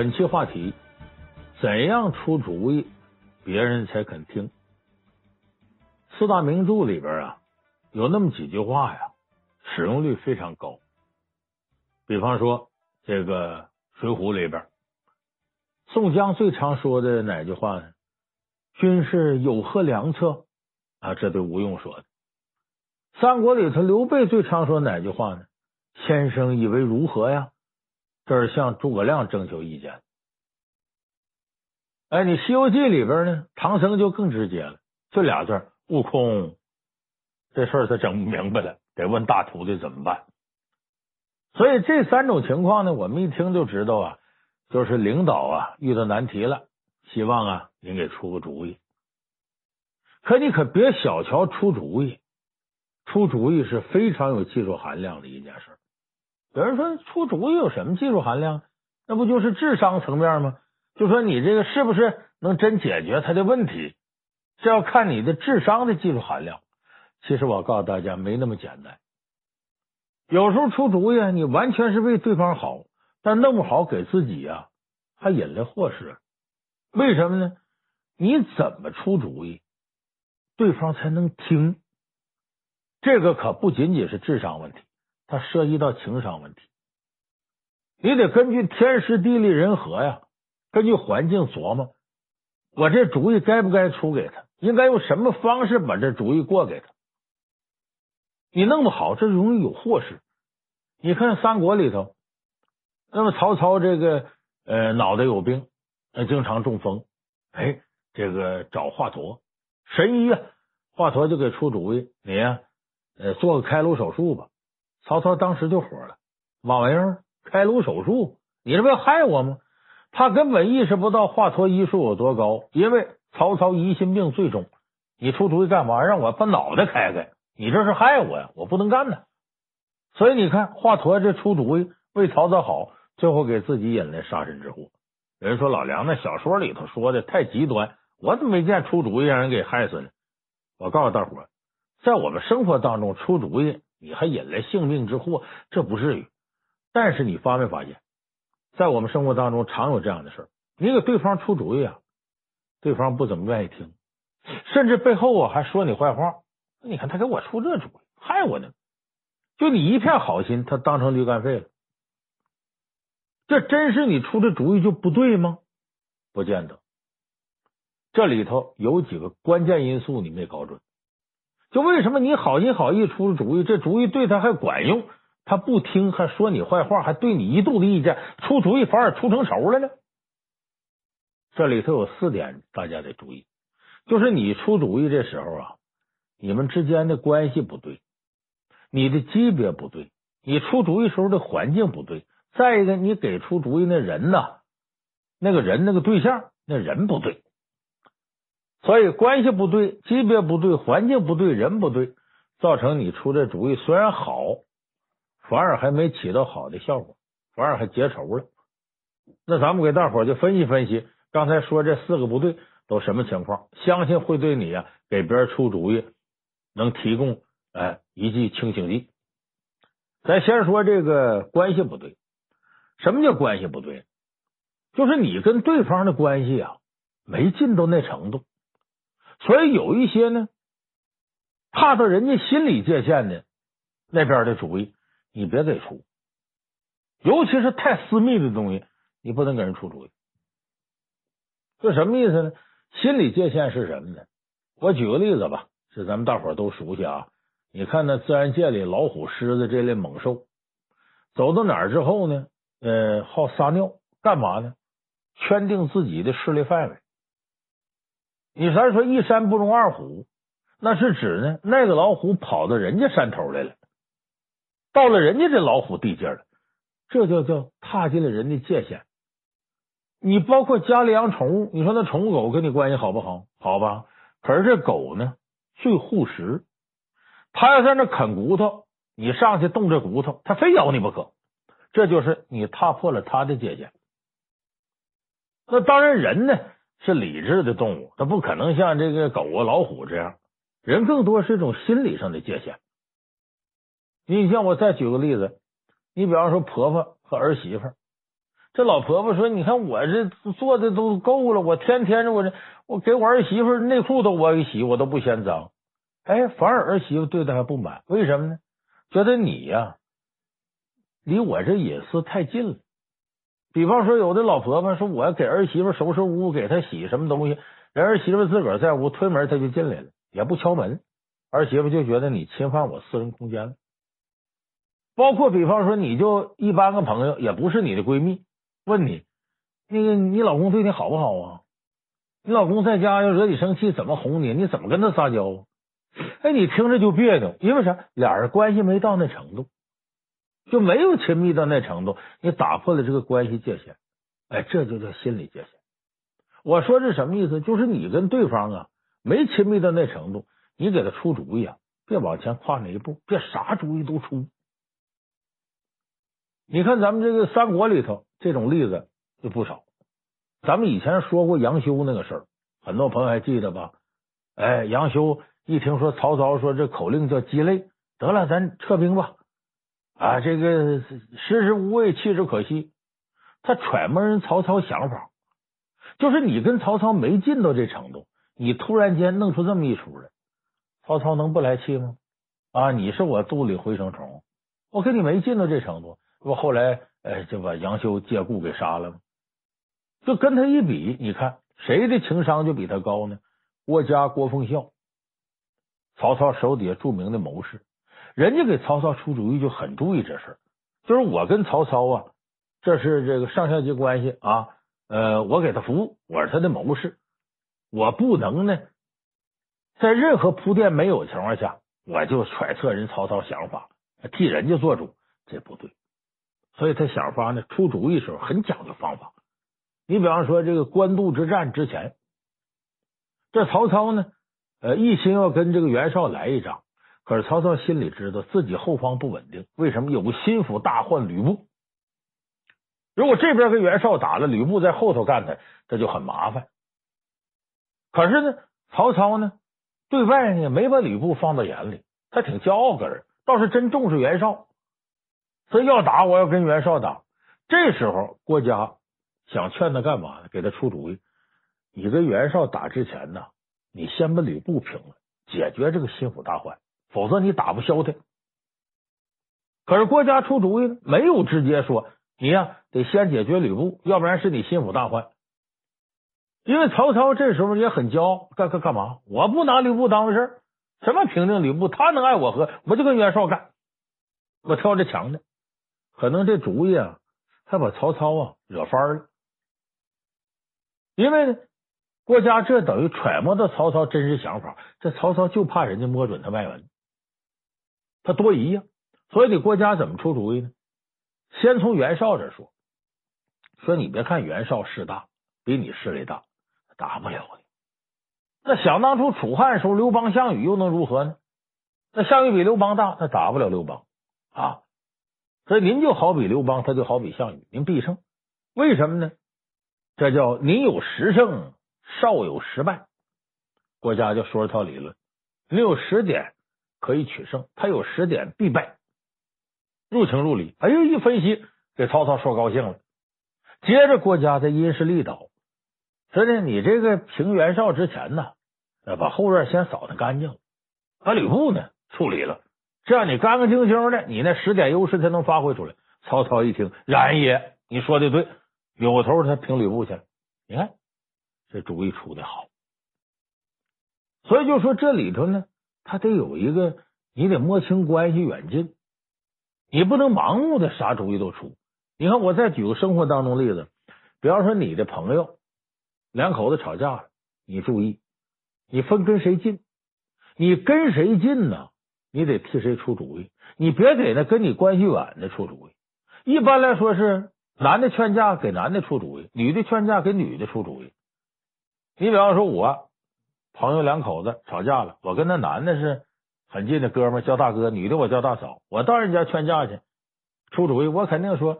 本期话题：怎样出主意，别人才肯听？四大名著里边啊，有那么几句话呀，使用率非常高。比方说，这个《水浒》里边，宋江最常说的哪句话呢？军事有何良策？啊，这对吴用说的。《三国》里头，刘备最常说哪句话呢？先生以为如何呀？这是向诸葛亮征求意见。哎，你《西游记》里边呢，唐僧就更直接了，就俩字：悟空。这事儿他整不明白了，得问大徒弟怎么办。所以这三种情况呢，我们一听就知道啊，就是领导啊遇到难题了，希望啊您给出个主意。可你可别小瞧出主意，出主意是非常有技术含量的一件事。有人说出主意有什么技术含量？那不就是智商层面吗？就说你这个是不是能真解决他的问题，这要看你的智商的技术含量。其实我告诉大家，没那么简单。有时候出主意，你完全是为对方好，但弄不好给自己呀还引来祸事。为什么呢？你怎么出主意，对方才能听？这个可不仅仅是智商问题。它涉及到情商问题，你得根据天时地利人和呀，根据环境琢磨，我这主意该不该出给他？应该用什么方式把这主意过给他？你弄不好，这容易有祸事。你看《三国》里头，那么曹操这个呃脑袋有病，呃经常中风，哎，这个找华佗神医啊，华佗就给出主意，你呀，呃做个开颅手术吧。曹操当时就火了，嘛玩意儿？开颅手术？你这不要害我吗？他根本意识不到华佗医术有多高，因为曹操疑心病最重。你出主意干嘛？让我把脑袋开开？你这是害我呀！我不能干呢。所以你看，华佗这出主意为曹操好，最后给自己引来杀身之祸。有人说老梁那小说里头说的太极端，我怎么没见出主意让人给害死呢？我告诉大伙，在我们生活当中出主意。你还引来性命之祸，这不至于。但是你发没发现，在我们生活当中常有这样的事儿，你给对方出主意啊，对方不怎么愿意听，甚至背后啊还说你坏话。你看他给我出这主意，害我呢。就你一片好心，他当成驴肝肺了。这真是你出的主意就不对吗？不见得。这里头有几个关键因素你没搞准。就为什么你好心好意出的主意，这主意对他还管用，他不听，还说你坏话，还对你一肚子意见，出主意反而出成仇了呢？这里头有四点，大家得注意。就是你出主意这时候啊，你们之间的关系不对，你的级别不对，你出主意时候的环境不对，再一个，你给出主意那人呐，那个人那个对象那人不对。所以关系不对，级别不对，环境不对，人不对，造成你出这主意虽然好，反而还没起到好的效果，反而还结仇了。那咱们给大伙儿就分析分析，刚才说这四个不对都什么情况？相信会对你呀给别人出主意能提供哎一剂清醒剂。咱先说这个关系不对，什么叫关系不对？就是你跟对方的关系啊没进到那程度。所以有一些呢，踏到人家心理界限的那边的主意，你别给出，尤其是太私密的东西，你不能给人出主意。这什么意思呢？心理界限是什么呢？我举个例子吧，是咱们大伙都熟悉啊。你看那自然界里老虎、狮子这类猛兽，走到哪儿之后呢？呃，好撒尿，干嘛呢？圈定自己的势力范围。你咱说一山不容二虎，那是指呢，那个老虎跑到人家山头来了，到了人家这老虎地界了，这就叫踏进了人的界限。你包括家里养宠物，你说那宠物狗跟你关系好不好？好吧。可是这狗呢，最护食，它要在那啃骨头，你上去动这骨头，它非咬你不可。这就是你踏破了它的界限。那当然，人呢？是理智的动物，它不可能像这个狗啊、老虎这样。人更多是一种心理上的界限。你像我再举个例子，你比方说婆婆和儿媳妇，这老婆婆说：“你看我这做的都够了，我天天我这我给我儿媳妇内裤都我给洗，我都不嫌脏。哎，反而儿媳妇对她还不满，为什么呢？觉得你呀，离我这隐私太近了。比方说，有的老婆婆说，我要给儿媳妇收拾屋，给她洗什么东西，人儿媳妇自个儿在屋推门，她就进来了，也不敲门，儿媳妇就觉得你侵犯我私人空间了。包括比方说，你就一般个朋友，也不是你的闺蜜。”问你，那个你老公对你好不好啊？你老公在家要惹你生气，怎么哄你？你怎么跟他撒娇？哎，你听着就别扭，因为啥？俩人关系没到那程度，就没有亲密到那程度，你打破了这个关系界限，哎，这就叫心理界限。我说这什么意思？就是你跟对方啊没亲密到那程度，你给他出主意啊，别往前跨那一步，别啥主意都出。你看咱们这个三国里头。这种例子就不少，咱们以前说过杨修那个事儿，很多朋友还记得吧？哎，杨修一听说曹操说这口令叫鸡肋，得了，咱撤兵吧。啊，这个食之无味，弃之可惜。他揣摩人曹操想法，就是你跟曹操没近到这程度，你突然间弄出这么一出来，曹操能不来气吗？啊，你是我肚里蛔虫虫，我跟你没近到这程度，不后来。哎，就把杨修借故给杀了吗？就跟他一比，你看谁的情商就比他高呢？郭嘉、郭奉孝，曹操手底下著名的谋士，人家给曹操出主意就很注意这事，就是我跟曹操啊，这是这个上下级关系啊，呃，我给他服务，我是他的谋士，我不能呢，在任何铺垫没有情况下，我就揣测人曹操想法，替人家做主，这不对。所以他想法呢，出主意时候很讲究方法。你比方说这个官渡之战之前，这曹操呢，呃，一心要跟这个袁绍来一仗，可是曹操心里知道自己后方不稳定，为什么？有个心腹大患吕布，如果这边跟袁绍打了，吕布在后头干他，这就很麻烦。可是呢，曹操呢，对外呢没把吕布放到眼里，他挺骄傲个人，倒是真重视袁绍。所以要打，我要跟袁绍打。这时候，郭嘉想劝他干嘛呢？给他出主意：你跟袁绍打之前呢，你先把吕布平了，解决这个心腹大患，否则你打不消他。可是郭嘉出主意呢，没有直接说你呀得先解决吕布，要不然是你心腹大患。因为曹操这时候也很骄傲，干干干嘛？我不拿吕布当回事儿，什么平定吕布，他能爱我何？我就跟袁绍干，我挑着强的。可能这主意啊，还把曹操啊惹翻了，因为呢，郭嘉这等于揣摩到曹操真实想法，这曹操就怕人家摸准他外文，他多疑呀，所以你郭嘉怎么出主意呢？先从袁绍这说，说你别看袁绍势大，比你势力大，打不了你。那想当初楚汉时候，刘邦、项羽又能如何呢？那项羽比刘邦大，他打不了刘邦啊。所以您就好比刘邦，他就好比项羽，您必胜。为什么呢？这叫您有十胜，少有十败。郭嘉就说了套理论：你有十点可以取胜，他有十点必败。入情入理。哎呦，一分析给曹操说高兴了。接着郭嘉在因势利导，说呢，你这个平袁绍之前呢，把后院先扫的干净，把吕布呢处理了。这样你干干净净的，你那十点优势才能发挥出来。曹操一听，然也，你说的对，扭头他平吕布去了。你看这主意出的好，所以就说这里头呢，他得有一个，你得摸清关系远近，你不能盲目的啥主意都出。你看，我再举个生活当中例子，比方说你的朋友两口子吵架了，你注意，你分跟谁近，你跟谁近呢？你得替谁出主意，你别给那跟你关系远的出主意。一般来说是男的劝架给男的出主意，女的劝架给女的出主意。你比方说，我朋友两口子吵架了，我跟那男的是很近的哥们，叫大哥；女的我叫大嫂。我到人家劝架去出主意，我肯定说：“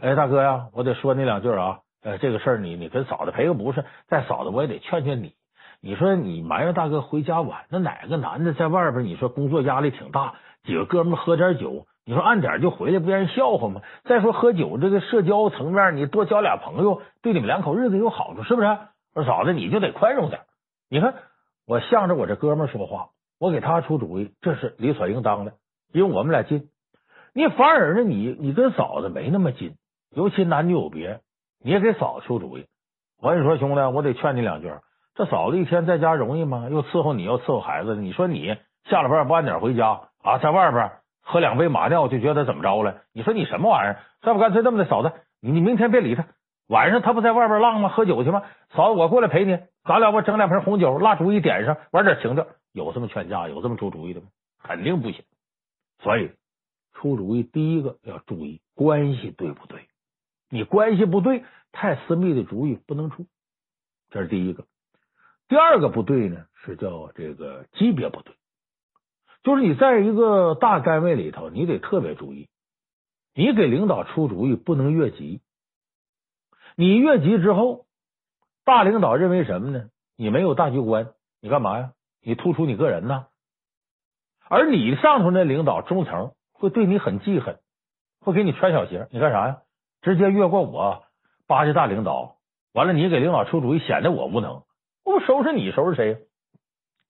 哎，大哥呀，我得说你两句啊。呃，这个事儿你你跟嫂子赔个不是，再嫂子我也得劝劝你。”你说你埋怨大哥回家晚，那哪个男的在外边？你说工作压力挺大，几个哥们喝点酒，你说按点就回来，不让人笑话吗？再说喝酒这个社交层面，你多交俩朋友，对你们两口日子有好处，是不是？我说嫂子，你就得宽容点。你看，我向着我这哥们说话，我给他出主意，这是理所应当的，因为我们俩近。你反而呢，你你跟嫂子没那么近，尤其男女有别，你也给嫂子出主意。我跟你说，兄弟，我得劝你两句。这嫂子一天在家容易吗？又伺候你，又伺候孩子。你说你下了班不按点回家啊，在外边喝两杯马尿就觉得怎么着了？你说你什么玩意儿？再不干脆这么的，嫂子，你你明天别理他。晚上他不在外边浪吗？喝酒去吗？嫂子，我过来陪你，咱俩不整两瓶红酒，蜡烛一点上，玩点情调。有这么劝架，有这么出主意的吗？肯定不行。所以出主意，第一个要注意关系对不对？你关系不对，太私密的主意不能出。这是第一个。第二个不对呢，是叫这个级别不对，就是你在一个大单位里头，你得特别注意，你给领导出主意不能越级，你越级之后，大领导认为什么呢？你没有大局观，你干嘛呀？你突出你个人呐，而你上头那领导中层会对你很记恨，会给你穿小鞋，你干啥呀？直接越过我巴结大领导，完了你给领导出主意，显得我无能。我不收拾你，收拾谁？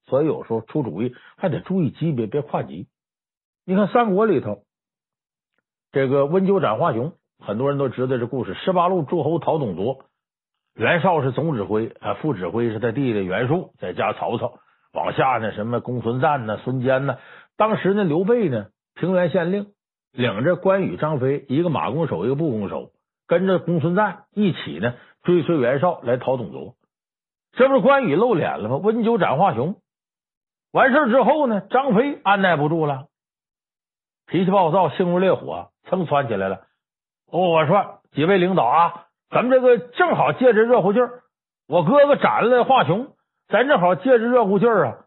所以有时候出主意还得注意级别，别跨级。你看三国里头，这个温酒斩华雄，很多人都知道这故事。十八路诸侯讨董卓，袁绍是总指挥啊，副指挥是他弟弟袁术，再加曹操，往下呢什么公孙瓒呢、孙坚呢。当时呢刘备呢平原县令，领着关羽、张飞，一个马弓手，一个步弓手，跟着公孙瓒一起呢追随袁绍来讨董卓。这不是关羽露脸了吗？温酒斩华雄，完事之后呢，张飞按捺不住了，脾气暴躁，性如烈火，蹭窜起来了。哦，我说几位领导啊，咱们这个正好借着热乎劲儿，我哥哥斩了华雄，咱正好借着热乎劲儿啊，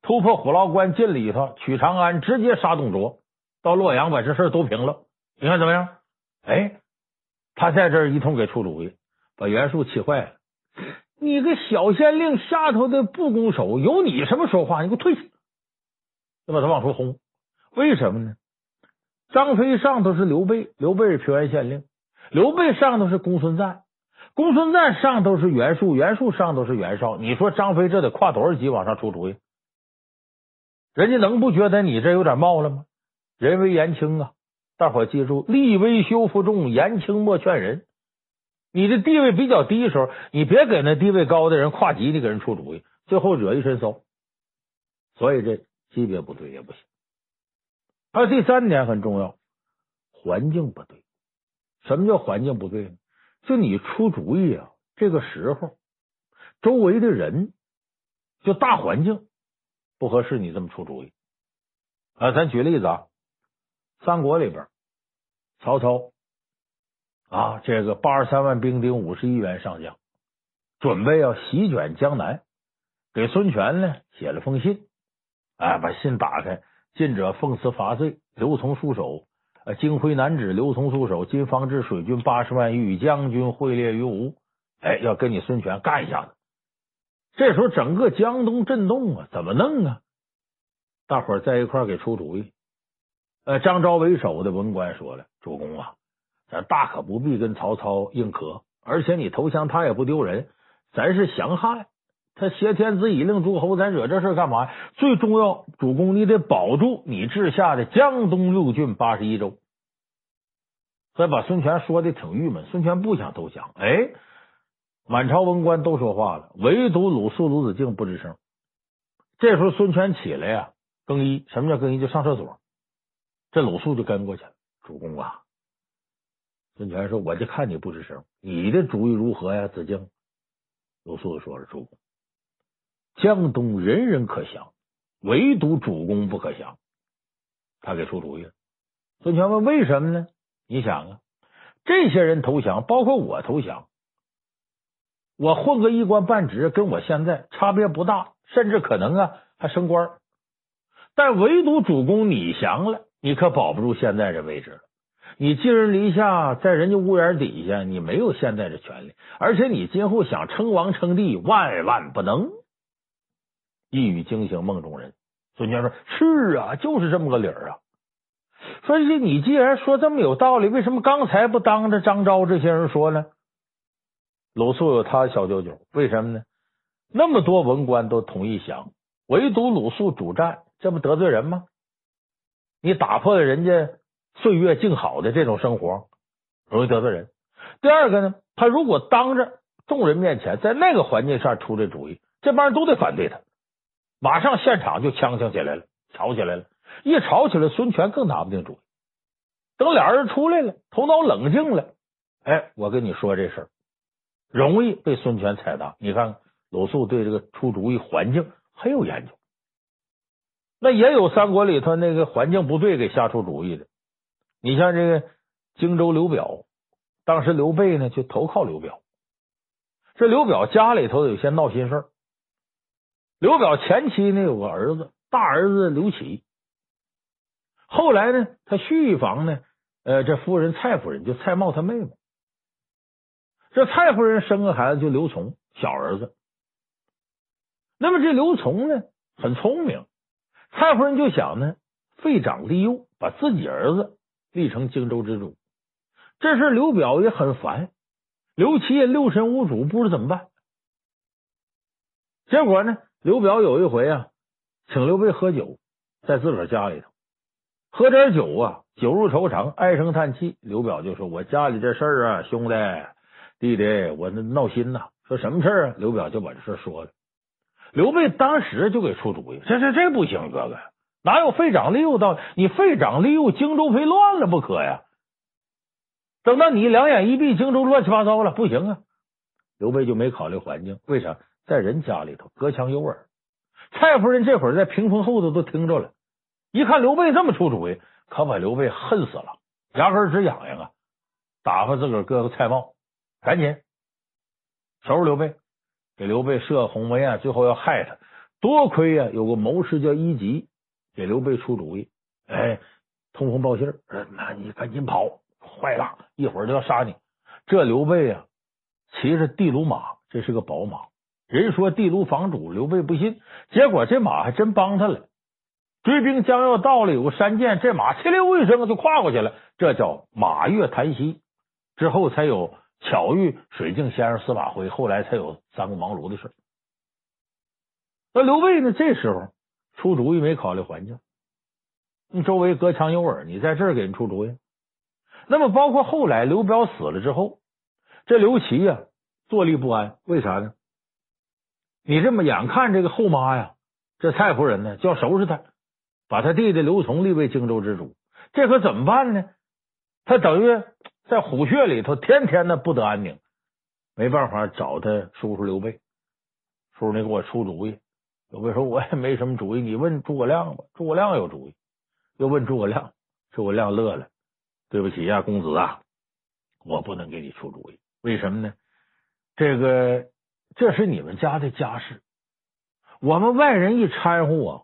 突破虎牢关进里头，取长安，直接杀董卓，到洛阳把这事都平了。你看怎么样？哎，他在这儿一通给出主意，把袁术气坏了。你个小县令下头的不攻手，有你什么说话？你给我退下！就把他往出轰。为什么呢？张飞上头是刘备，刘备是平原县令；刘备上头是公孙瓒，公孙瓒上头是袁术，袁术上头是袁绍。你说张飞这得跨多少级往上出主意？人家能不觉得你这有点冒了吗？人微言轻啊！大伙记住，力威修服众，言轻莫劝人。你的地位比较低的时候，你别给那地位高的人跨级，的给人出主意，最后惹一身骚。所以这级别不对也不行。还有第三点很重要，环境不对。什么叫环境不对呢？就你出主意啊，这个时候周围的人，就大环境不合适，你这么出主意。啊，咱举例子啊，三国里边，曹操。啊，这个八十三万兵丁，五十一员上将，准备要席卷江南，给孙权呢写了封信。哎，把信打开，近者奉辞伐罪，刘琮戍守。呃，京徽南址，刘琮戍守。今方至水军八十万，与将军会列于吴。哎，要跟你孙权干一下子。这时候整个江东震动啊，怎么弄啊？大伙在一块儿给出主意。呃，张昭为首的文官说了：“主公啊。”咱大可不必跟曹操硬磕，而且你投降他也不丢人。咱是降汉，他挟天子以令诸侯，咱惹这事干嘛？最重要，主公你得保住你治下的江东六郡八十一州。所以把孙权说的挺郁闷，孙权不想投降。哎，满朝文官都说话了，唯独鲁肃、鲁子敬不吱声。这时候孙权起来呀，更衣。什么叫更衣？就上厕所。这鲁肃就跟过去了。主公啊！孙权说：“我就看你不吱声，你的主意如何呀？”子敬、鲁肃说了：“主公，江东人人可降，唯独主公不可降。”他给出主意。孙权问：“为什么呢？”你想啊，这些人投降，包括我投降，我混个一官半职，跟我现在差别不大，甚至可能啊还升官。但唯独主公你降了，你可保不住现在这位置了。你寄人篱下，在人家屋檐底下，你没有现在的权利，而且你今后想称王称帝，万万不能。一语惊醒梦中人，孙权说：“是啊，就是这么个理儿啊。”说你既然说这么有道理，为什么刚才不当着张昭这些人说呢？鲁肃有他小九九，为什么呢？那么多文官都同意降，唯独鲁肃主战，这不得罪人吗？你打破了人家岁月静好的这种生活，容易得罪人。第二个呢，他如果当着众人面前，在那个环境下出这主意，这帮人都得反对他，马上现场就呛呛起来了，吵起来了。一吵起来，孙权更拿不定主意。等俩人出来了，头脑冷静了，哎，我跟你说这事儿。容易被孙权踩踏。你看鲁肃对这个出主意环境很有研究，那也有三国里头那个环境不对给瞎出主意的。你像这个荆州刘表，当时刘备呢就投靠刘表。这刘表家里头有些闹心事儿。刘表前妻呢有个儿子，大儿子刘启。后来呢，他续房呢，呃，这夫人蔡夫人就蔡瑁他妹妹。这蔡夫人生个孩子就刘琮，小儿子。那么这刘琮呢很聪明，蔡夫人就想呢废长立幼，把自己儿子立成荆州之主。这事刘表也很烦，刘琦也六神无主，不知怎么办。结果呢，刘表有一回啊，请刘备喝酒，在自个儿家里头喝点酒啊，酒入愁肠，唉声叹气。刘表就说：“我家里这事啊，兄弟。”弟弟，我那闹心呐！说什么事啊？刘表就把这事说了。刘备当时就给出主意：这这这不行，哥哥，哪有废长立幼道理？你废长立幼，荆州非乱了不可呀！等到你两眼一闭，荆州乱七八糟了，不行啊！刘备就没考虑环境，为啥？在人家里头隔墙有耳。蔡夫人这会儿在屏风后头都听着了，一看刘备这么出主意，可把刘备恨死了，牙根直痒痒啊！打发自个儿哥哥蔡瑁。赶紧收拾刘备，给刘备设鸿门宴，最后要害他。多亏呀，有个谋士叫伊吉，给刘备出主意。哎，通风报信儿，那你赶紧跑，坏了，一会儿就要杀你。这刘备呀，骑着地卢马，这是个宝马。人说地卢房主，刘备不信，结果这马还真帮他了。追兵将要到了，有个山涧，这马哧溜一声就跨过去了，这叫马跃檀溪。之后才有。巧遇水镜先生司马徽，后来才有三顾茅庐的事。那刘备呢？这时候出主意没考虑环境，你周围隔墙有耳，你在这儿给人出主意。那么包括后来刘表死了之后，这刘琦呀坐立不安，为啥呢？你这么眼看这个后妈呀，这蔡夫人呢就要收拾他，把他弟弟刘琮立为荆州之主，这可怎么办呢？他等于。在虎穴里头，天天的不得安宁，没办法找他叔叔刘备。叔叔，你给我出主意。刘备说：“我也没什么主意，你问诸葛亮吧。”诸葛亮有主意，又问诸葛亮。诸葛亮乐了：“对不起呀、公子啊，我不能给你出主意。为什么呢？这个这是你们家的家事，我们外人一掺和啊，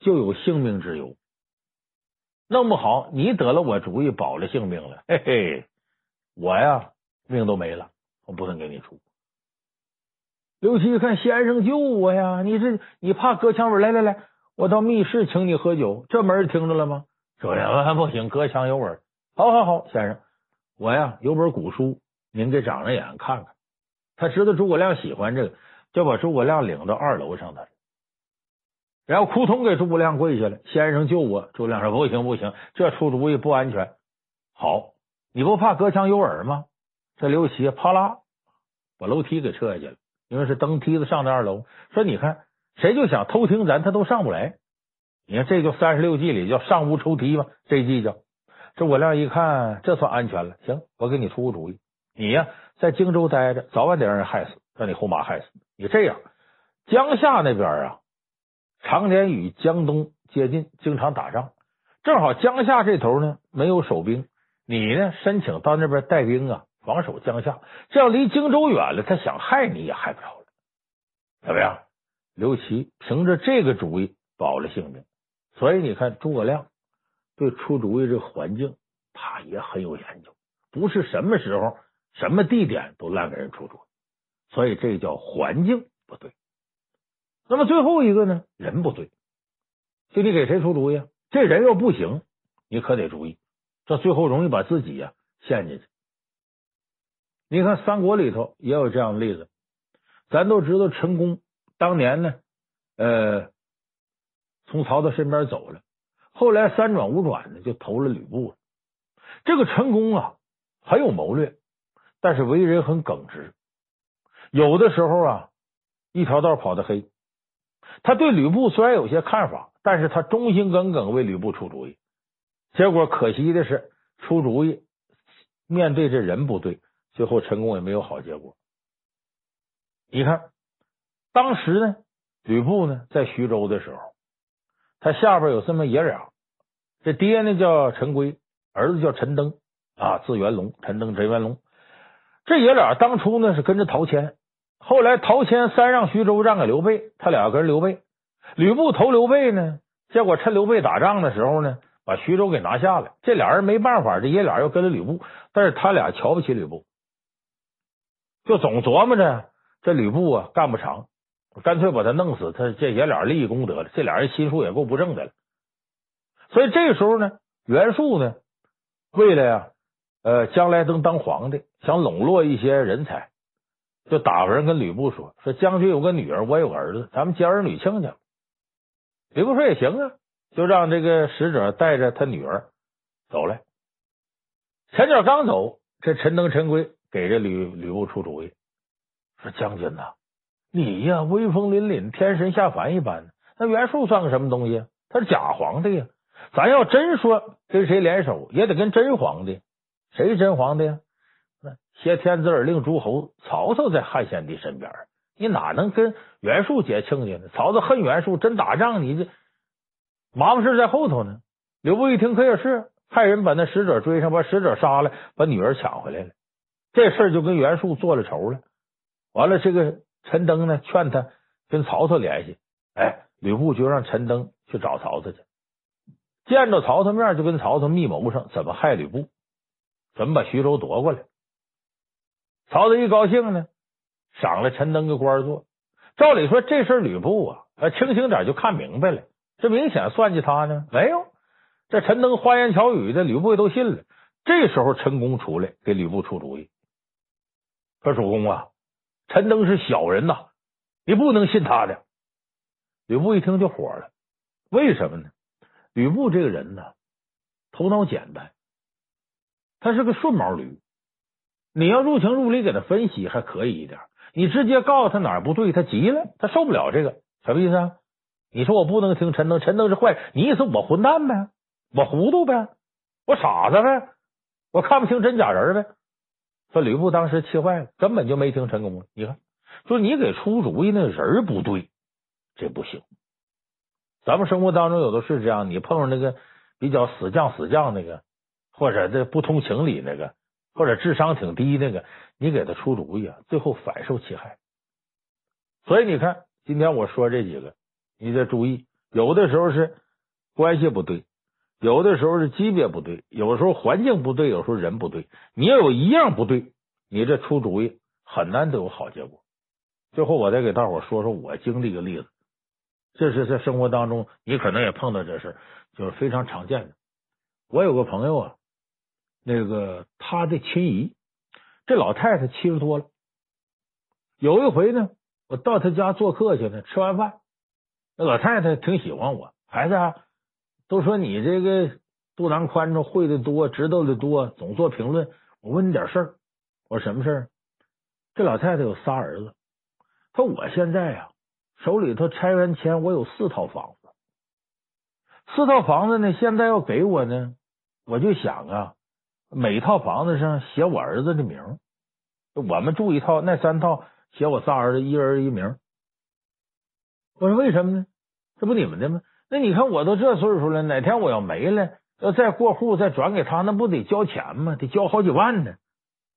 就有性命之忧。”弄不好，你得了我主意，保了性命了，嘿嘿，我呀命都没了，我不能给你出。刘琦一看，先生救我呀！你这你怕隔墙耳？来来来，我到密室请你喝酒，这门听着了吗？诸葛亮不行，隔墙有耳。好好好，先生，我呀有本古书，您给长着眼看看。他知道诸葛亮喜欢这个，就把诸葛亮领到二楼上头。然后扑通给诸葛亮跪下了，先生救我！诸葛亮说：“不行不行，这出主意不安全。好，你不怕隔墙有耳吗？”这刘琦啪啦把楼梯给撤下去了，因为是登梯子上的二楼。说：“你看，谁就想偷听咱，他都上不来。你看，这就三十六计里叫上屋抽梯吧。这计叫诸葛亮一看，这算安全了。行，我给你出个主意，你呀在荆州待着，早晚得让人害死，让你后妈害死你。这样，江夏那边啊。”常年与江东接近，经常打仗。正好江夏这头呢没有守兵，你呢申请到那边带兵啊，防守江夏。这样离荆州远了，他想害你也害不着了。怎么样？刘琦凭着这个主意保了性命。所以你看，诸葛亮对出主意这个环境，他也很有研究，不是什么时候、什么地点都乱给人出主意。所以这叫环境不对。那么最后一个呢？人不对，就你给谁出主意？这人又不行，你可得注意，这最后容易把自己呀陷进去。你看三国里头也有这样的例子，咱都知道陈宫当年呢，呃，从曹操身边走了，后来三转五转的就投了吕布了。这个陈宫啊，很有谋略，但是为人很耿直，有的时候啊，一条道跑得黑。他对吕布虽然有些看法，但是他忠心耿耿为吕布出主意。结果可惜的是，出主意面对这人不对。最后，陈宫也没有好结果。你看，当时呢，吕布呢在徐州的时候，他下边有这么爷俩，这爹呢叫陈规，儿子叫陈登啊，字元龙，陈登、陈元龙。这爷俩当初呢是跟着陶谦，后来陶谦三让徐州让给刘备，他俩跟刘备。吕布投刘备呢，结果趁刘备打仗的时候呢，把徐州给拿下了。这俩人没办法，这爷俩又跟着吕布，但是他俩瞧不起吕布。就总琢磨着这吕布啊干不长，干脆把他弄死，他这爷俩立一功得了。这俩人心术也够不正的了，所以这时候呢，袁术呢为了呀呃将来能当皇帝，想笼络一些人才，就打发人跟吕布说：“说将军有个女儿，我有个儿子，咱们结儿女亲去。”吕布说：“也行啊，就让这个使者带着他女儿走来。”前脚刚走，这陈登、陈规。给这吕吕布出主意，说将军呐，你呀威风凛凛，天神下凡一般。那袁术算个什么东西？他是假皇帝呀！咱要真说跟谁联手，也得跟真皇帝。谁是真皇帝呀？那挟天子而令诸侯，曹操在汉献帝身边，你哪能跟袁术结亲家呢？曹操恨袁术，真打仗，你这麻烦事在后头呢。吕布一听，可也是，派人把那使者追上，把使者杀了，把女儿抢回来了。这事儿就跟袁术做了仇了。完了，这个陈登呢，劝他跟曹操联系。哎，吕布就让陈登去找曹操去，见着曹操面就跟曹操密谋上，怎么害吕布，怎么把徐州夺过来。曹操一高兴呢，赏了陈登个官做。照理说，这事吕布啊，清醒点就看明白了，这明显算计他呢。没有，这陈登花言巧语的，吕布也都信了。这时候，陈宫出来给吕布出主意。说主公啊，陈登是小人呐，你不能信他的。吕布一听就火了，为什么呢？吕布这个人呢，头脑简单，他是个顺毛驴。你要入情入理给他分析还可以一点，你直接告诉他哪儿不对，他急了，他受不了这个，什么意思啊？你说我不能听陈登，陈登是坏，你意思我混蛋呗，我糊涂呗，我傻子呗，我看不清真假人呗。说吕布当时气坏了，根本就没听陈宫。你看，说你给出主意那人不对，这不行。咱们生活当中有的是这样，你碰上那个比较死犟死犟那个，或者这不通情理那个，或者智商挺低那个，你给他出主意啊，最后反受其害。所以你看，今天我说这几个，你得注意，有的时候是关系不对。有的时候是级别不对，有时候环境不对，有时候人不对。你要有一样不对，你这出主意很难得有好结果。最后，我再给大伙说说我经历个例子，这是在生活当中你可能也碰到这事，就是非常常见的。我有个朋友啊，那个他的亲姨，这老太太七十多了。有一回呢，我到他家做客去呢，吃完饭，那老太太挺喜欢我，孩子啊。都说你这个肚囊宽敞，会的多，知道的多，总做评论。我问你点事儿，我说什么事儿？这老太太有仨儿子，她说我现在呀手里头拆完迁，我有四套房子，四套房子呢，现在要给我呢，我就想啊，每套房子上写我儿子的名，我们住一套，那三套写我仨儿子，一人一名。我说为什么呢？这不你们的吗？那你看，我都这岁数了，哪天我要没了，要再过户再转给他，那不得交钱吗？得交好几万呢。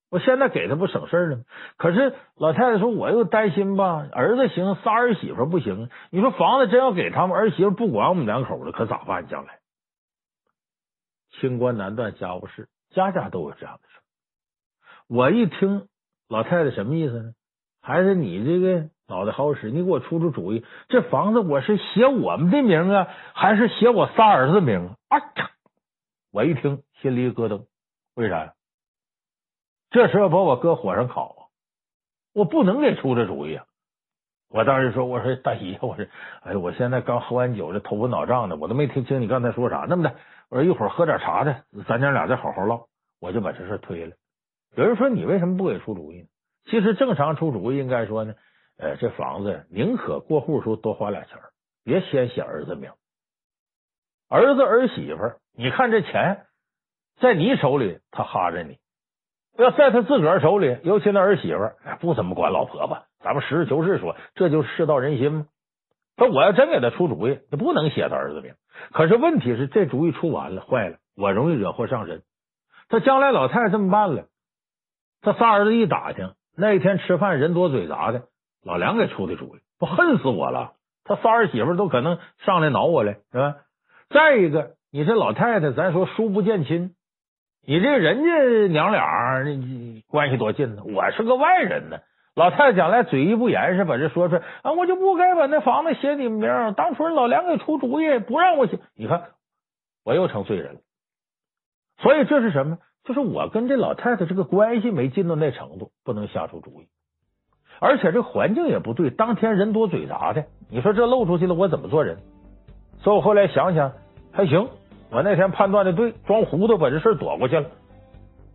我现在给他不省事了吗？可是老太太说，我又担心吧，儿子行，仨儿媳妇不行。你说房子真要给他们，儿媳妇不管我们两口子，可咋办？将来清官难断家务事，家家都有这样的事。我一听老太太什么意思呢？还是你这个。脑袋好使，你给我出出主意。这房子我是写我们的名啊，还是写我仨儿子名啊？我一听心里一咯噔，为啥呀？这时候把我搁火上烤啊！我不能给出这主意啊！我当时说：“我说大姨，我说，哎，我现在刚喝完酒，这头昏脑胀的，我都没听清你刚才说啥。那么的，我说一会儿喝点茶的，咱娘俩再好好唠。”我就把这事推了。有人说：“你为什么不给出主意呢？”其实正常出主意应该说呢，呃，这房子宁可过户时候多花俩钱，别先写儿子名。儿子儿媳妇，你看这钱在你手里，他哈着你。要在他自个儿手里，尤其那儿媳妇不怎么管老婆婆？咱们实事求是说，这就是世道人心嘛。说我要真给他出主意，他不能写他儿子名。可是问题是，这主意出完了，坏了，我容易惹祸上身。他将来老太太这么办了，他仨儿子一打听，那一天吃饭人多嘴杂的，老梁给出的主意，不恨死我了？他仨儿媳妇都可能上来挠我来，是吧？再一个，你这老太太，咱说疏不见亲。你这人家娘俩关系多近呢？我是个外人呢。老太太将来嘴一不严实，把这说出来啊，我就不该把那房子写你们名。当初老梁给出主意，不让我写。你看，我又成罪人了。所以这是什么？就是我跟这老太太这个关系没近到那程度，不能下出主意。而且这环境也不对，当天人多嘴杂的，你说这漏出去了，我怎么做人？所以我后来想想，还行。我那天判断的对，装糊涂把这事躲过去了。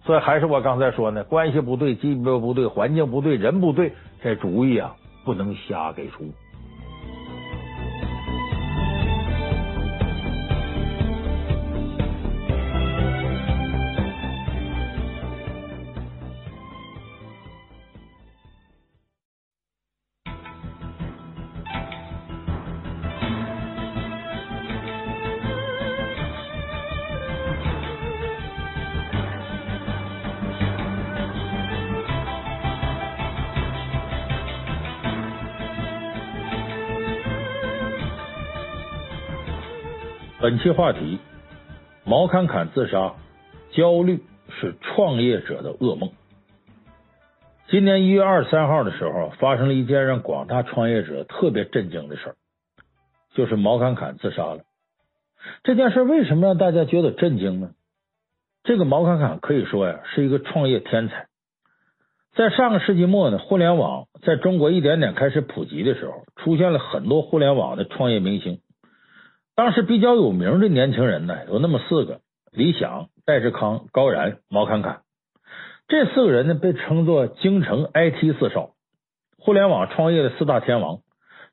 所以还是我刚才说呢，关系不对，级别不对，环境不对，人不对，这主意啊不能瞎给出。本期话题：毛侃侃自杀，焦虑是创业者的噩梦。今年一月二十三号的时候，发生了一件让广大创业者特别震惊的事儿，就是毛侃侃自杀了。这件事为什么让大家觉得震惊呢？这个毛侃侃可以说呀是一个创业天才。在上个世纪末呢，互联网在中国一点点开始普及的时候，出现了很多互联网的创业明星。当时比较有名的年轻人呢，有那么四个：李想、戴志康、高燃、毛侃侃。这四个人呢，被称作京城 IT 四少，互联网创业的四大天王。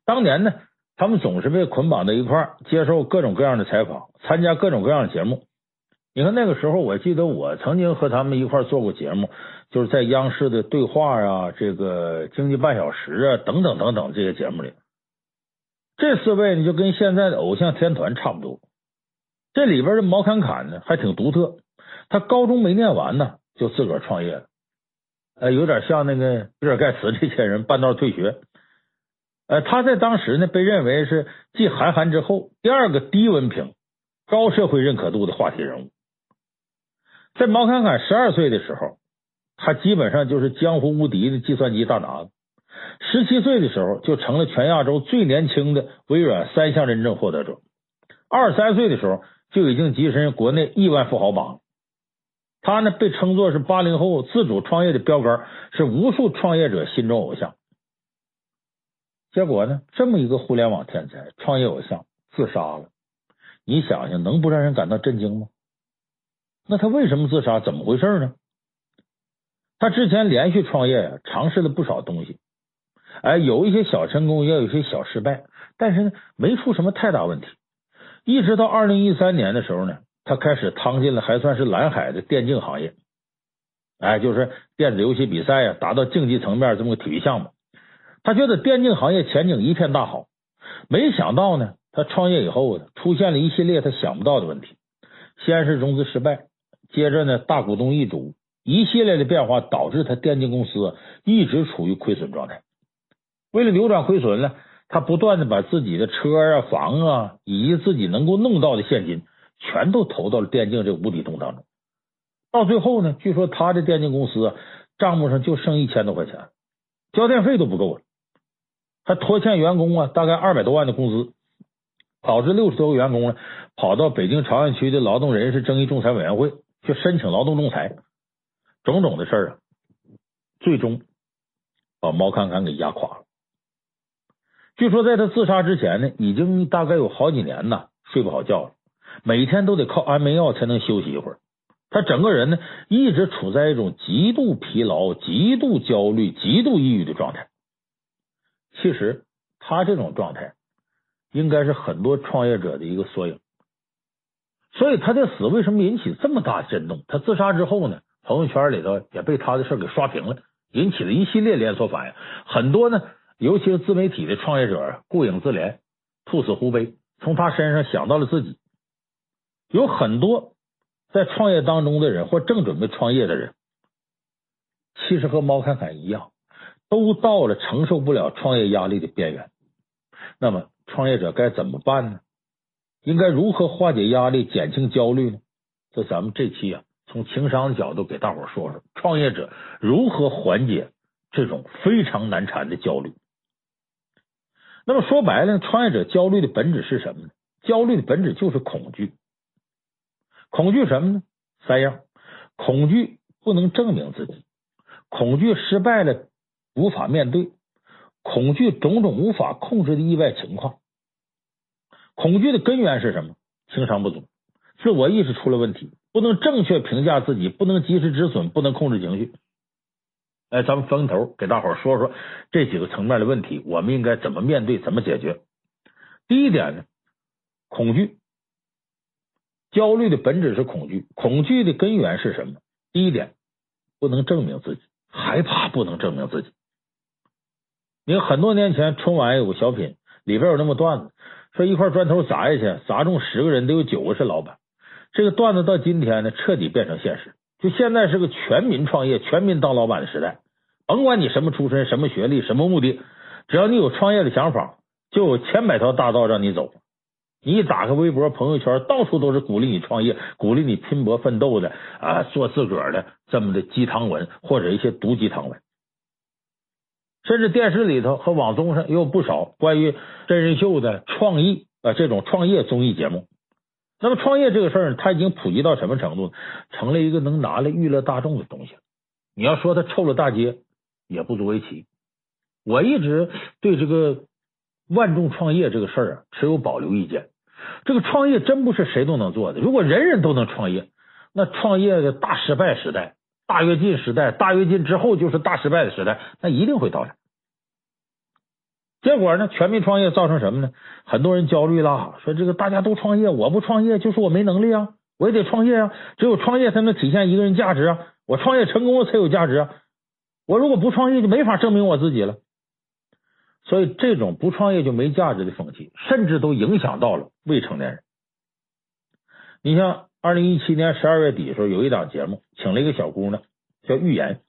当年呢，他们总是被捆绑在一块儿，接受各种各样的采访，参加各种各样的节目。你看那个时候，我记得我曾经和他们一块做过节目，就是在央视的对话啊，这个经济半小时啊，等等等等这些节目里。这四位呢，就跟现在的偶像天团差不多。这里边的毛侃侃呢，还挺独特。他高中没念完呢，就自个儿创业了。呃，有点像那个比尔盖茨这些人半道退学。呃，他在当时呢，被认为是继韩寒之后第二个低文凭、高社会认可度的话题人物。在毛侃侃十二岁的时候，他基本上就是江湖无敌的计算机大拿。十七岁的时候，就成了全亚洲最年轻的微软三项认证获得者。二十三岁的时候，就已经跻身国内亿万富豪榜。他呢，被称作是八零后自主创业的标杆，是无数创业者心中偶像。结果呢，这么一个互联网天才、创业偶像自杀了。你想想，能不让人感到震惊吗？那他为什么自杀？怎么回事呢？他之前连续创业呀，尝试了不少东西。哎，有一些小成功，也有一些小失败，但是呢，没出什么太大问题。一直到二零一三年的时候呢，他开始趟进了还算是蓝海的电竞行业。哎，就是电子游戏比赛呀，达到竞技层面这么个体育项目。他觉得电竞行业前景一片大好。没想到呢，他创业以后呢，出现了一系列他想不到的问题。先是融资失败，接着呢，大股东易主，一系列的变化导致他电竞公司一直处于亏损状态。为了扭转亏损呢，他不断的把自己的车啊、房啊，以及自己能够弄到的现金，全都投到了电竞这无底洞当中。到最后呢，据说他的电竞公司账目上就剩一千多块钱，交电费都不够了，还拖欠员工啊大概二百多万的工资。导致六十多个员工呢跑到北京朝阳区的劳动人事争议仲裁委员会去申请劳动仲裁，种种的事儿啊，最终把毛侃侃给压垮了。据说在他自杀之前呢，已经大概有好几年呐睡不好觉了，每天都得靠安眠药才能休息一会儿。他整个人呢一直处在一种极度疲劳、极度焦虑、极度抑郁的状态。其实他这种状态应该是很多创业者的一个缩影。所以他的死为什么引起这么大震动？他自杀之后呢，朋友圈里头也被他的事给刷屏了，引起了一系列连锁反应。很多呢。尤其是自媒体的创业者，顾影自怜，兔死狐悲，从他身上想到了自己。有很多在创业当中的人，或正准备创业的人，其实和猫侃侃一样，都到了承受不了创业压力的边缘。那么，创业者该怎么办呢？应该如何化解压力、减轻焦虑呢？这咱们这期啊，从情商的角度给大伙说说，创业者如何缓解这种非常难缠的焦虑。那么说白了，创业者焦虑的本质是什么呢？焦虑的本质就是恐惧。恐惧什么呢？三样：恐惧不能证明自己，恐惧失败了无法面对，恐惧种种无法控制的意外情况。恐惧的根源是什么？情商不足，自我意识出了问题，不能正确评价自己，不能及时止损，不能控制情绪。哎，咱们分头给大伙说说这几个层面的问题，我们应该怎么面对，怎么解决？第一点呢，恐惧、焦虑的本质是恐惧，恐惧的根源是什么？第一点，不能证明自己，害怕不能证明自己。你看，很多年前春晚有个小品，里边有那么段子，说一块砖头砸下去，砸中十个人，得有九个是老板。这个段子到今天呢，彻底变成现实。就现在是个全民创业、全民当老板的时代。甭管你什么出身、什么学历、什么目的，只要你有创业的想法，就有千百条大道让你走。你打开微博、朋友圈，到处都是鼓励你创业、鼓励你拼搏奋斗的啊，做自个儿的这么的鸡汤文，或者一些毒鸡汤文。甚至电视里头和网综上也有不少关于真人秀的创意啊，这种创业综艺节目。那么创业这个事儿，它已经普及到什么程度？成了一个能拿来娱乐大众的东西。你要说它臭了大街。也不足为奇。我一直对这个万众创业这个事儿啊持有保留意见。这个创业真不是谁都能做的。如果人人都能创业，那创业的大失败时代、大跃进时代、大跃进之后就是大失败的时代，那一定会到来。结果呢，全民创业造成什么呢？很多人焦虑了，说这个大家都创业，我不创业就是我没能力啊，我也得创业啊，只有创业才能体现一个人价值啊，我创业成功了才有价值啊。我如果不创业，就没法证明我自己了。所以，这种不创业就没价值的风气，甚至都影响到了未成年人。你像二零一七年十二月底的时候，有一档节目，请了一个小姑娘，叫玉妍。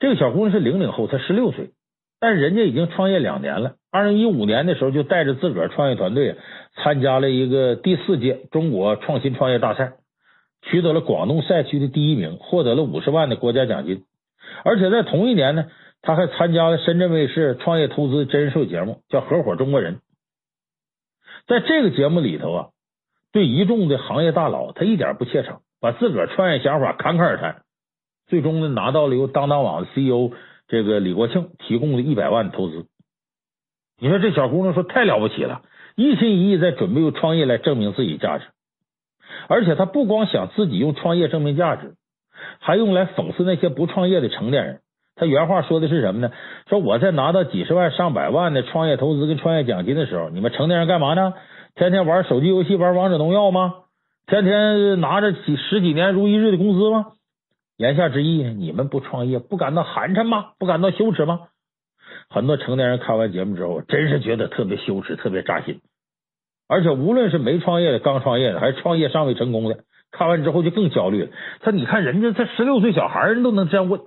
这个小姑娘是零零后，才十六岁，但人家已经创业两年了。二零一五年的时候，就带着自个儿创业团队参加了一个第四届中国创新创业大赛，取得了广东赛区的第一名，获得了五十万的国家奖金。而且在同一年呢，他还参加了深圳卫视创业投资真人秀节目，叫《合伙中国人》。在这个节目里头啊，对一众的行业大佬，他一点不怯场，把自个儿创业想法侃侃而谈。最终呢，拿到了由当当网的 CEO 这个李国庆提供的一百万投资。你说这小姑娘说太了不起了，一心一意在准备用创业来证明自己价值，而且她不光想自己用创业证明价值。还用来讽刺那些不创业的成年人。他原话说的是什么呢？说我在拿到几十万、上百万的创业投资跟创业奖金的时候，你们成年人干嘛呢？天天玩手机游戏、玩王者荣耀吗？天天拿着几十几年如一日的工资吗？言下之意，你们不创业不感到寒碜吗？不感到羞耻吗？很多成年人看完节目之后，真是觉得特别羞耻，特别扎心。而且无论是没创业的、刚创业的，还是创业尚未成功的。看完之后就更焦虑了。他，你看人家这十六岁小孩人都能这样问，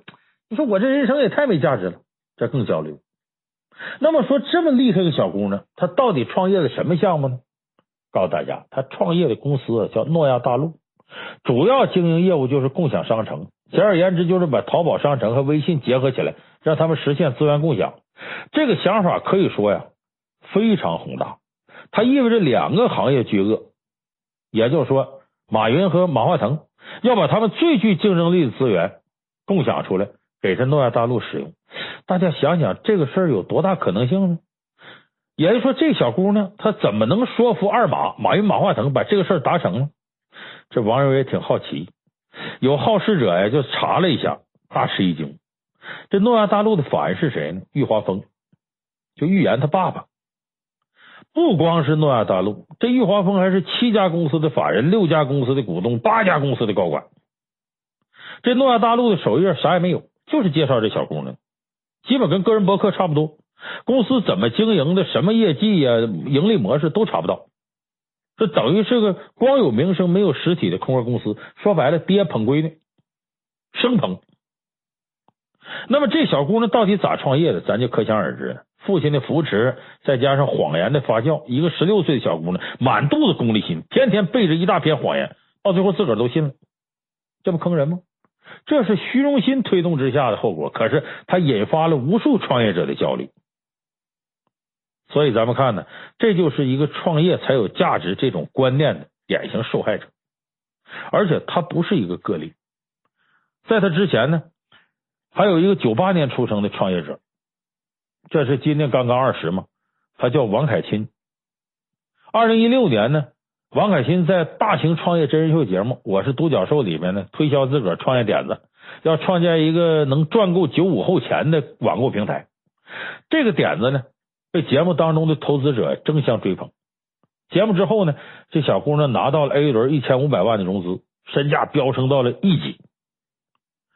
你说我这人生也太没价值了，这更焦虑。那么说这么厉害的小姑娘，她到底创业的什么项目呢？告诉大家，她创业的公司叫诺亚大陆，主要经营业务就是共享商城。简而言之，就是把淘宝商城和微信结合起来，让他们实现资源共享。这个想法可以说呀，非常宏大。它意味着两个行业巨鳄，也就是说，马云和马化腾要把他们最具竞争力的资源共享出来，给这诺亚大陆使用。大家想想，这个事儿有多大可能性呢？也就是说，这小姑娘她怎么能说服二马马云、马化腾把这个事儿达成呢？这网友也挺好奇，有好事者呀就查了一下，大吃一惊。这诺亚大陆的法人是谁呢？玉华峰，就郁妍他爸爸。不光是诺亚大陆，这玉华峰还是七家公司的法人、六家公司的股东、八家公司的高管。这诺亚大陆的首页啥也没有，就是介绍这小姑娘，基本跟个人博客差不多。公司怎么经营的，什么业绩呀、盈利模式都查不到。这等于是个光有名声没有实体的空壳公司。说白了，爹捧闺女，生捧。那么这小姑娘到底咋创业的？咱就可想而知了。父亲的扶持，再加上谎言的发酵，一个十六岁的小姑娘满肚子功利心，天天背着一大篇谎言，到最后自个儿都信了，这不坑人吗？这是虚荣心推动之下的后果。可是它引发了无数创业者的焦虑。所以咱们看呢，这就是一个创业才有价值这种观念的典型受害者。而且他不是一个个例，在他之前呢，还有一个九八年出生的创业者。这是今年刚刚二十嘛，他叫王凯钦。二零一六年呢，王凯钦在大型创业真人秀节目《我是独角兽》里面呢，推销自个儿创业点子，要创建一个能赚够九五后钱的网购平台。这个点子呢，被节目当中的投资者争相追捧。节目之后呢，这小姑娘拿到了 A 轮一千五百万的融资，身价飙升到了亿级。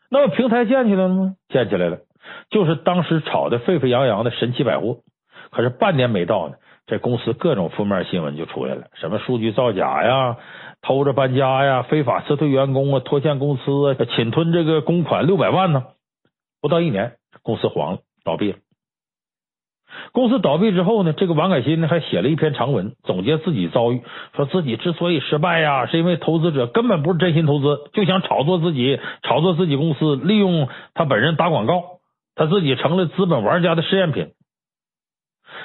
那么平台建起来了吗？建起来了。就是当时炒的沸沸扬扬的神奇百货，可是半年没到呢，这公司各种负面新闻就出来了，什么数据造假呀、偷着搬家呀、非法辞退员工啊、拖欠公司啊、侵吞这个公款六百万呢。不到一年，公司黄了，倒闭了。公司倒闭之后呢，这个王凯鑫呢还写了一篇长文，总结自己遭遇，说自己之所以失败呀，是因为投资者根本不是真心投资，就想炒作自己，炒作自己公司，利用他本人打广告。他自己成了资本玩家的试验品，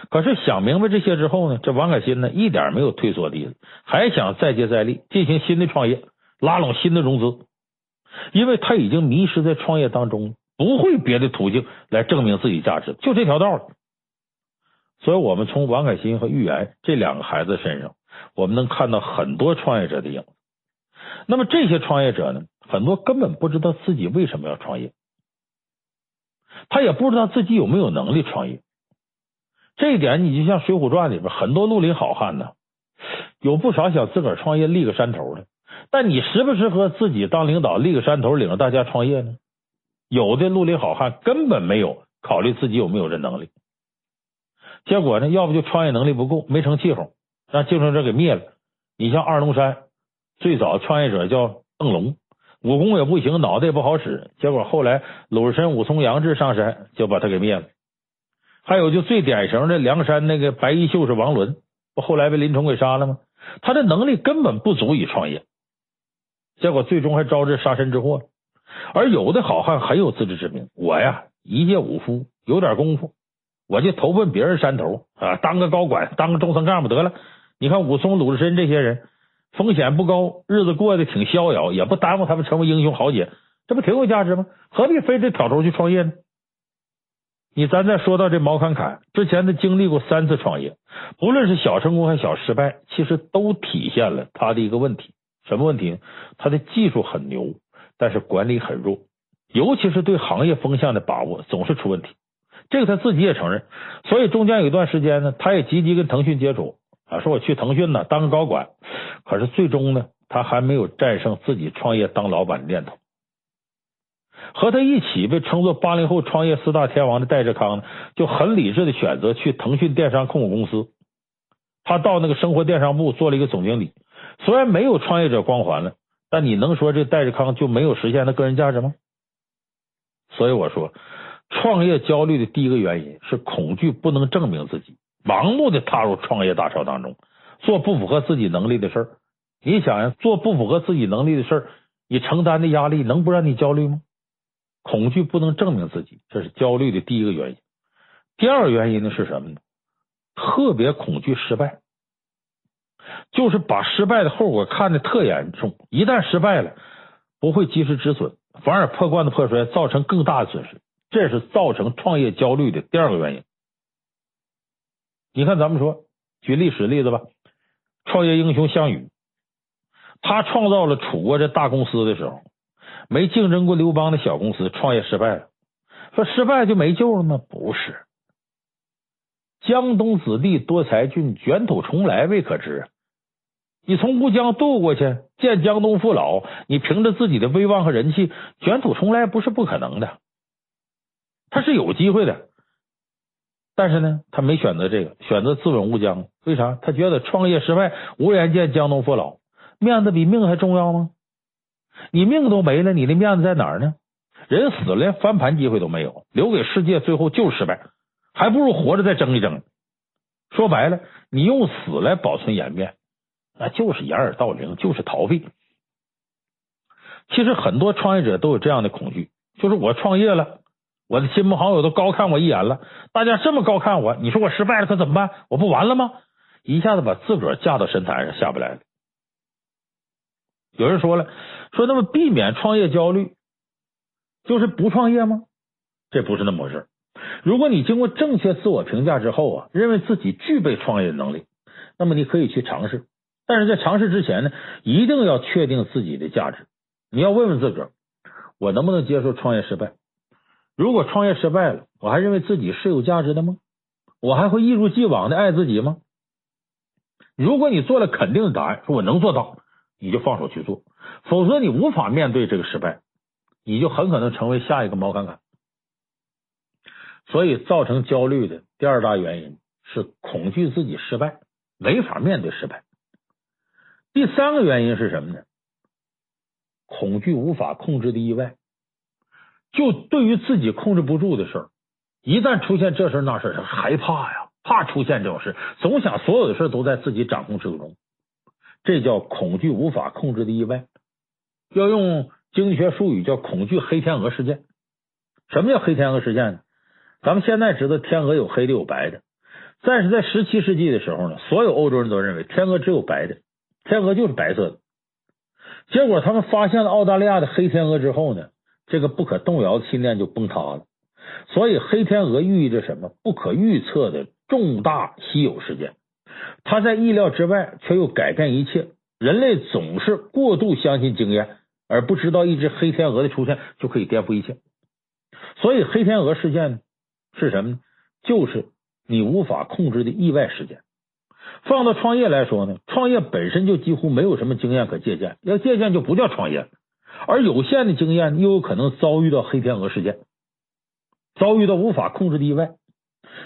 可是想明白这些之后呢，这王凯鑫呢一点没有退缩的意思，还想再接再厉，进行新的创业，拉拢新的融资，因为他已经迷失在创业当中，不会别的途径来证明自己价值，就这条道了。所以，我们从王凯鑫和郁妍这两个孩子身上，我们能看到很多创业者的影子。那么，这些创业者呢，很多根本不知道自己为什么要创业。他也不知道自己有没有能力创业，这一点你就像《水浒传》里边很多绿林好汉呢，有不少想自个儿创业立个山头的，但你适不适合自己当领导立个山头领着大家创业呢？有的绿林好汉根本没有考虑自己有没有这能力，结果呢，要不就创业能力不够，没成气候，让竞争者给灭了。你像二龙山最早创业者叫邓龙。武功也不行，脑袋也不好使，结果后来鲁智深、武松、杨志上山就把他给灭了。还有就最典型的梁山那个白衣秀士王伦，不后来被林冲给杀了吗？他的能力根本不足以创业，结果最终还招致杀身之祸。而有的好汉很有自知之明，我呀一介武夫，有点功夫，我就投奔别人山头啊，当个高管，当个中层干部得了。你看武松、鲁智深这些人。风险不高，日子过得挺逍遥，也不耽误他们成为英雄豪杰，这不挺有价值吗？何必非得挑头去创业呢？你咱再说到这毛侃侃，之前他经历过三次创业，不论是小成功还是小失败，其实都体现了他的一个问题。什么问题呢？他的技术很牛，但是管理很弱，尤其是对行业风向的把握总是出问题。这个他自己也承认。所以中间有一段时间呢，他也积极跟腾讯接触。啊，说我去腾讯呢当个高管，可是最终呢，他还没有战胜自己创业当老板的念头。和他一起被称作八零后创业四大天王的戴志康呢，就很理智的选择去腾讯电商控股公司。他到那个生活电商部做了一个总经理，虽然没有创业者光环了，但你能说这戴志康就没有实现他个人价值吗？所以我说，创业焦虑的第一个原因是恐惧不能证明自己。盲目的踏入创业大潮当中，做不符合自己能力的事儿。你想呀，做不符合自己能力的事儿，你承担的压力能不让你焦虑吗？恐惧不能证明自己，这是焦虑的第一个原因。第二个原因呢是什么呢？特别恐惧失败。就是把失败的后果看得特严重，一旦失败了，不会及时止损，反而破罐子破摔，造成更大的损失。这是造成创业焦虑的第二个原因。你看，咱们说举历史例子吧，创业英雄项羽，他创造了楚国这大公司的时候，没竞争过刘邦的小公司，创业失败了。说失败就没救了吗？不是，江东子弟多才俊，卷土重来未可知。你从乌江渡过去，见江东父老，你凭着自己的威望和人气，卷土重来不是不可能的，他是有机会的。但是呢，他没选择这个，选择自刎乌江。为啥？他觉得创业失败，无颜见江东父老，面子比命还重要吗？你命都没了，你的面子在哪儿呢？人死了，连翻盘机会都没有，留给世界最后就是失败，还不如活着再争一争。说白了，你用死来保存颜面，那就是掩耳盗铃，就是逃避。其实很多创业者都有这样的恐惧，就是我创业了，我的亲朋好友都高看我一眼了，大家这么高看我，你说我失败了可怎么办？我不完了吗？一下子把自个儿架到神坛上，下不来了。有人说了，说那么避免创业焦虑。就是不创业吗？这不是那么回事。如果你经过正确自我评价之后啊，认为自己具备创业能力，那么你可以去尝试。但是在尝试之前呢，一定要确定自己的价值。你要问问自个儿，我能不能接受创业失败？如果创业失败了，我还认为自己是有价值的吗？我还会一如既往的爱自己吗？如果你做了肯定的答案，说我能做到，你就放手去做；否则，你无法面对这个失败。你就很可能成为下一个毛侃侃，所以造成焦虑的第二大原因是恐惧自己失败，没法面对失败。第三个原因是什么呢？恐惧无法控制的意外。就对于自己控制不住的事儿，一旦出现这事那事儿，害怕呀，怕出现这种事，总想所有的事都在自己掌控之中，这叫恐惧无法控制的意外。要用。经济学术语叫“恐惧黑天鹅事件”。什么叫黑天鹅事件呢？咱们现在知道天鹅有黑的有白的，但是在十七世纪的时候呢，所有欧洲人都认为天鹅只有白的，天鹅就是白色的。结果他们发现了澳大利亚的黑天鹅之后呢，这个不可动摇的信念就崩塌了。所以黑天鹅寓意着什么？不可预测的重大稀有事件，它在意料之外，却又改变一切。人类总是过度相信经验。而不知道一只黑天鹅的出现就可以颠覆一切，所以黑天鹅事件是什么呢？就是你无法控制的意外事件。放到创业来说呢，创业本身就几乎没有什么经验可借鉴，要借鉴就不叫创业。而有限的经验又有可能遭遇到黑天鹅事件，遭遇到无法控制的意外。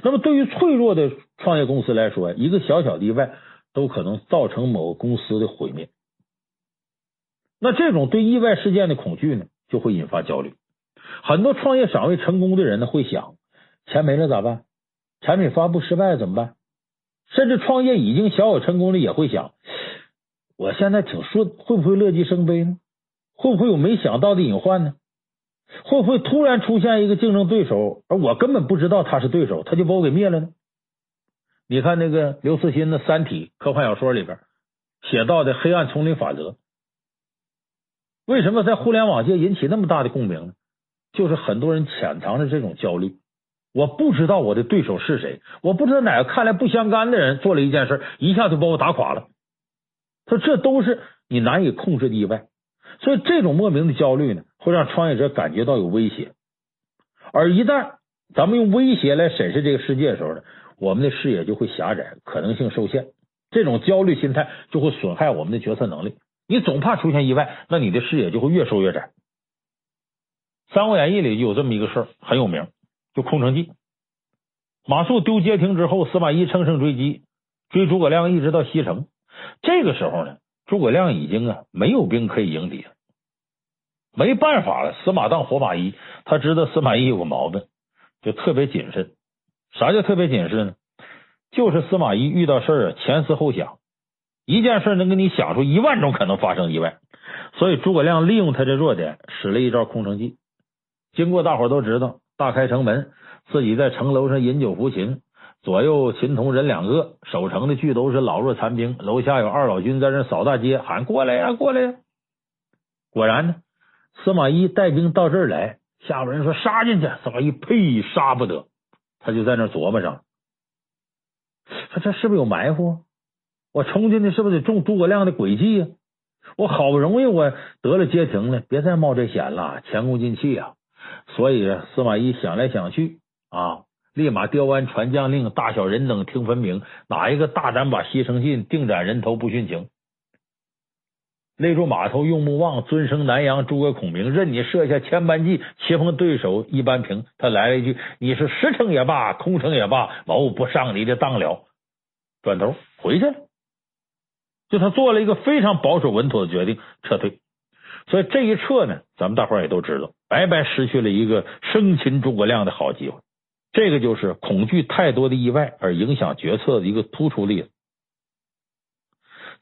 那么对于脆弱的创业公司来说，一个小小的意外都可能造成某个公司的毁灭。那这种对意外事件的恐惧呢，就会引发焦虑。很多创业尚未成功的人呢，会想：钱没了咋办？产品发布失败了怎么办？甚至创业已经小有成功的也会想：我现在挺顺，会不会乐极生悲呢？会不会有没想到的隐患呢？会不会突然出现一个竞争对手，而我根本不知道他是对手，他就把我给灭了呢？你看那个刘慈欣的《三体》科幻小说里边写到的黑暗丛林法则。为什么在互联网界引起那么大的共鸣呢？就是很多人潜藏着这种焦虑，我不知道我的对手是谁，我不知道哪个看来不相干的人做了一件事，一下就把我打垮了。说这都是你难以控制的意外，所以这种莫名的焦虑呢，会让创业者感觉到有威胁。而一旦咱们用威胁来审视这个世界的时候呢，我们的视野就会狭窄，可能性受限。这种焦虑心态就会损害我们的决策能力。你总怕出现意外，那你的视野就会越收越窄。《三国演义》里有这么一个事儿，很有名，就空城计。马谡丢街亭之后，司马懿乘胜追击，追诸葛亮一直到西城。这个时候呢，诸葛亮已经啊没有兵可以迎敌了，没办法了，死马当活马医。他知道司马懿有个毛病，就特别谨慎。啥叫特别谨慎呢？就是司马懿遇到事儿啊，前思后想。一件事能给你想出一万种可能发生意外，所以诸葛亮利用他这弱点，使了一招空城计。经过大伙都知道，大开城门，自己在城楼上饮酒抚琴，左右琴童人两个，守城的俱都是老弱残兵。楼下有二老军在那扫大街，喊过来呀，过来呀！果然呢，司马懿带兵到这儿来，下边人说杀进去。司马懿呸，杀不得。他就在那琢磨上，说这是不是有埋伏？我冲进去是不是得中诸葛亮的诡计呀？我好不容易我得了街亭了，别再冒这险了，前功尽弃啊！所以司马懿想来想去啊，立马调完传将令，大小人等听分明，哪一个大胆把西城进，定斩人头不殉情。勒住马头用木望，尊生南阳诸葛孔明，任你设下千般计，棋逢对手一般平。他来了一句：“你是实诚也罢，空诚也罢，某不上你的当了。”转头回去了。就他做了一个非常保守稳妥的决定，撤退。所以这一撤呢，咱们大伙儿也都知道，白白失去了一个生擒诸葛亮的好机会。这个就是恐惧太多的意外而影响决策的一个突出例子。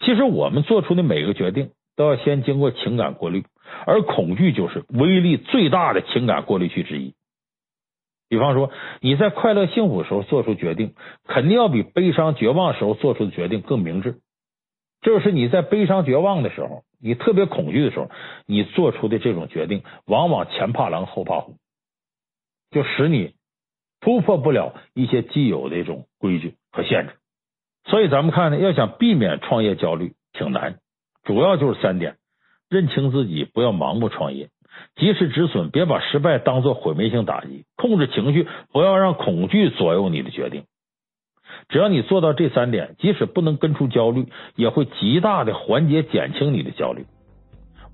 其实我们做出的每个决定都要先经过情感过滤，而恐惧就是威力最大的情感过滤器之一。比方说，你在快乐幸福时候做出决定，肯定要比悲伤绝望时候做出的决定更明智。就是你在悲伤绝望的时候，你特别恐惧的时候，你做出的这种决定，往往前怕狼后怕虎，就使你突破不了一些既有的一种规矩和限制。所以咱们看呢，要想避免创业焦虑，挺难，主要就是三点：认清自己，不要盲目创业；及时止损，别把失败当做毁灭性打击；控制情绪，不要让恐惧左右你的决定。只要你做到这三点，即使不能根除焦虑，也会极大的缓解减轻你的焦虑。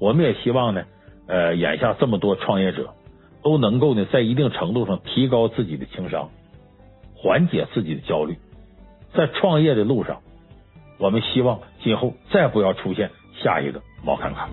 我们也希望呢，呃，眼下这么多创业者都能够呢，在一定程度上提高自己的情商，缓解自己的焦虑。在创业的路上，我们希望今后再不要出现下一个我看看。